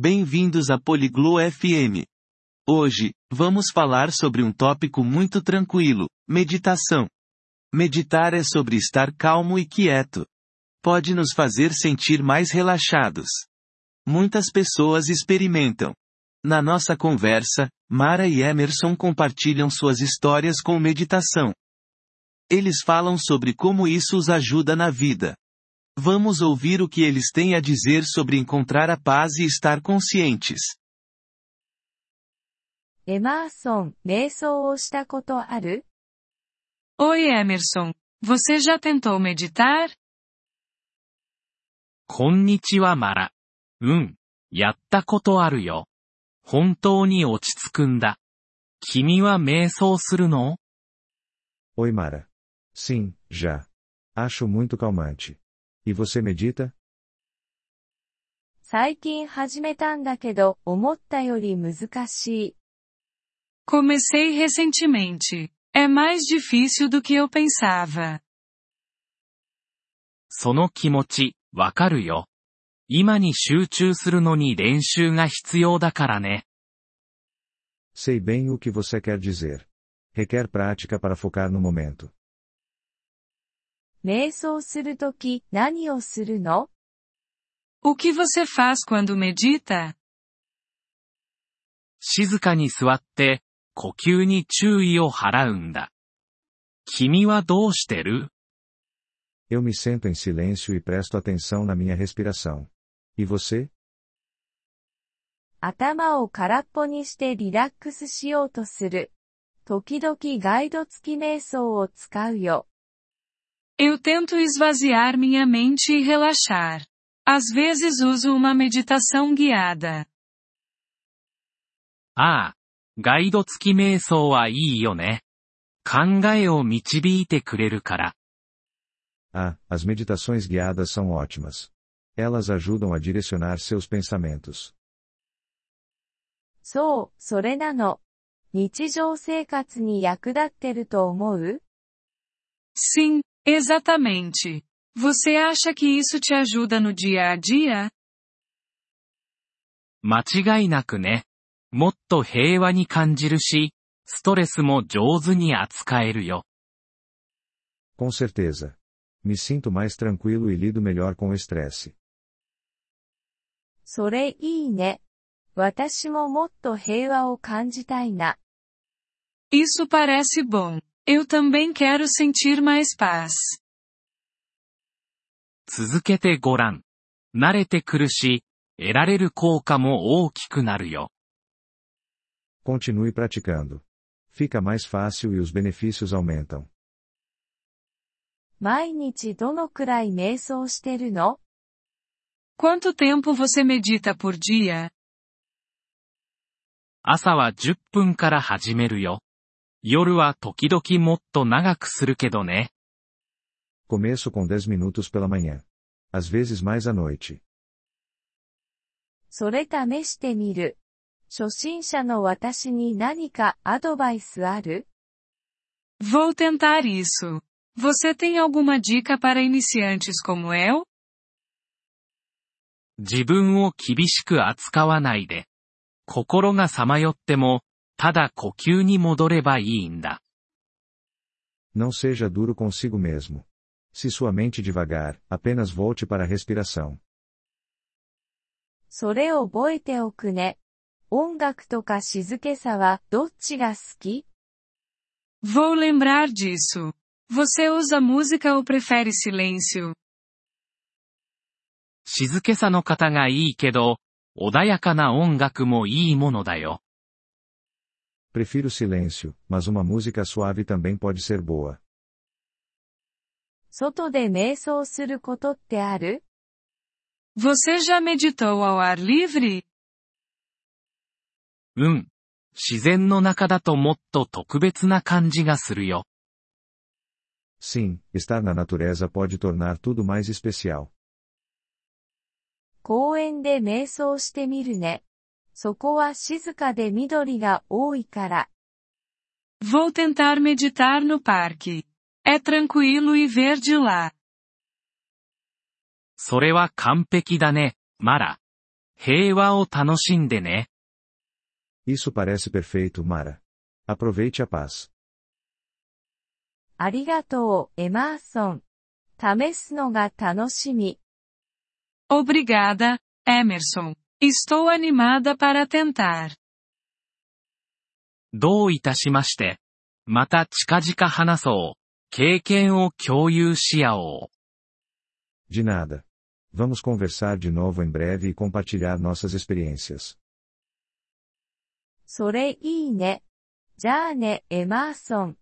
Bem-vindos a Poliglo FM. Hoje, vamos falar sobre um tópico muito tranquilo: meditação. Meditar é sobre estar calmo e quieto. Pode nos fazer sentir mais relaxados. Muitas pessoas experimentam. Na nossa conversa, Mara e Emerson compartilham suas histórias com meditação. Eles falam sobre como isso os ajuda na vida. Vamos ouvir o que eles têm a dizer sobre encontrar a paz e estar conscientes. Emerson, 瞑想をしたことある Oi Emerson, você já tentou meditar? こんにちはマラ。うん、やったことあるよ。本当に落ち着くんだ。君は瞑想するの Oi Mara. Sim, já. Acho muito calmante. E você medita? 最近始めたんだけど、思ったより難しい。 Comecei recentemente. É mais difícil do que eu pensava. その気持ち、わかるよ。今に集中するのに練習が必要だからね。 Sei bem o que você quer dizer. Requer prática para focar no momento. 瞑想するとき、何をするの O que você faz quando medita? 静かに座って、呼吸に注意を払うんだ。君はどうしてる Eu me sento em silêncio e presto atenção na minha respiração. E você? 頭を空っぽにしてリラックスしようとする。時々ガイド付き瞑想を使うよ。Eu tento esvaziar minha mente e relaxar. Às vezes uso uma meditação guiada. ああ、ガイド付き瞑想はいいよね。考えを導いてくれるから。 Ah, as meditações guiadas são ótimas. Elas ajudam a direcionar seus pensamentos. そう、それなの。日常生活に役立ってると思う Sim, exatamente. Você acha que isso te ajuda no dia a dia? 間違いなくね。もっと平和に感じるし、ストレスも上手に扱えるよ。 Com certeza. Me sinto mais tranquilo e lido melhor com o estresse. それいいね。私ももっと平和を感じたいな。 Isso parece bom. Eu também quero sentir mais paz. 続けてごらん。慣れてくるし、得られる効果も大きくなるよ。 Continue praticando. Fica mais fácil e os benefícios aumentam. 毎日どのくらい瞑想してるの Quanto tempo você medita por dia? 朝は10分から始めるよ。 夜は時々もっと長くするけどね。Começo com 10 minutos pela manhã. Às vezes mais à noite. それ試してみる。初心者の私に何かアドバイスある Vou tentar isso. Você tem alguma dica para iniciantes como eu? 自分を厳しく扱わないで。心がさまよっても、ただ呼吸に戻ればいいんだ。Não seja duro consigo mesmo. Se sua mente devagar, apenas volte para a respiração. それを覚えておくね。音楽とか静けさはどっちが好き Vou lembrar disso. Você usa música ou prefere silêncio? 静けさの方がいいけど、穏やかな音楽もいいものだよ。Prefiro silêncio, mas uma música suave também pode ser boa. 外で瞑想することってある Você já meditou ao ar livre? うん。自然の中だともっと特別な感じがするよ。 Sim, estar na natureza pode tornar tudo mais especial. 公園で瞑想してみるね。 そこは静かで緑が多いから。 Vou tentar meditar no parque. É tranquilo e verde lá. それは完璧だね、マラ。 平和を楽しんでね。 Isso parece perfeito, Mara. Aproveite a paz. ありがとう、エマーソン。試すのが楽しみ。 Obrigada, Emerson. Estou animada para tentar. どういたしまして。また近々話そう。経験を共有し合おう。 De nada. Vamos conversar de novo em breve e compartilhar nossas experiências. それいいね。じゃあね、エマーソン。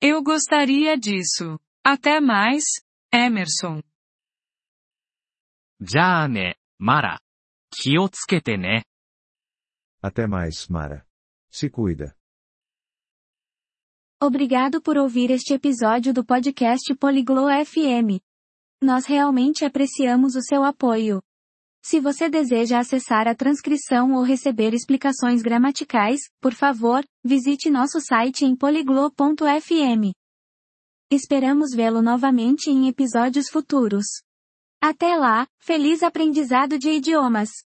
Eu gostaria disso. Até mais, Emerson. じゃあね、マラ。 気をつけてね。 Até mais, Mara. Se cuida. Obrigado por ouvir este episódio do podcast Poliglo FM. Nós realmente apreciamos o seu apoio. Se você deseja acessar a transcrição ou receber explicações gramaticais, por favor, visite nosso site em poliglo.fm. Esperamos vê-lo novamente em episódios futuros. Até lá, feliz aprendizado de idiomas!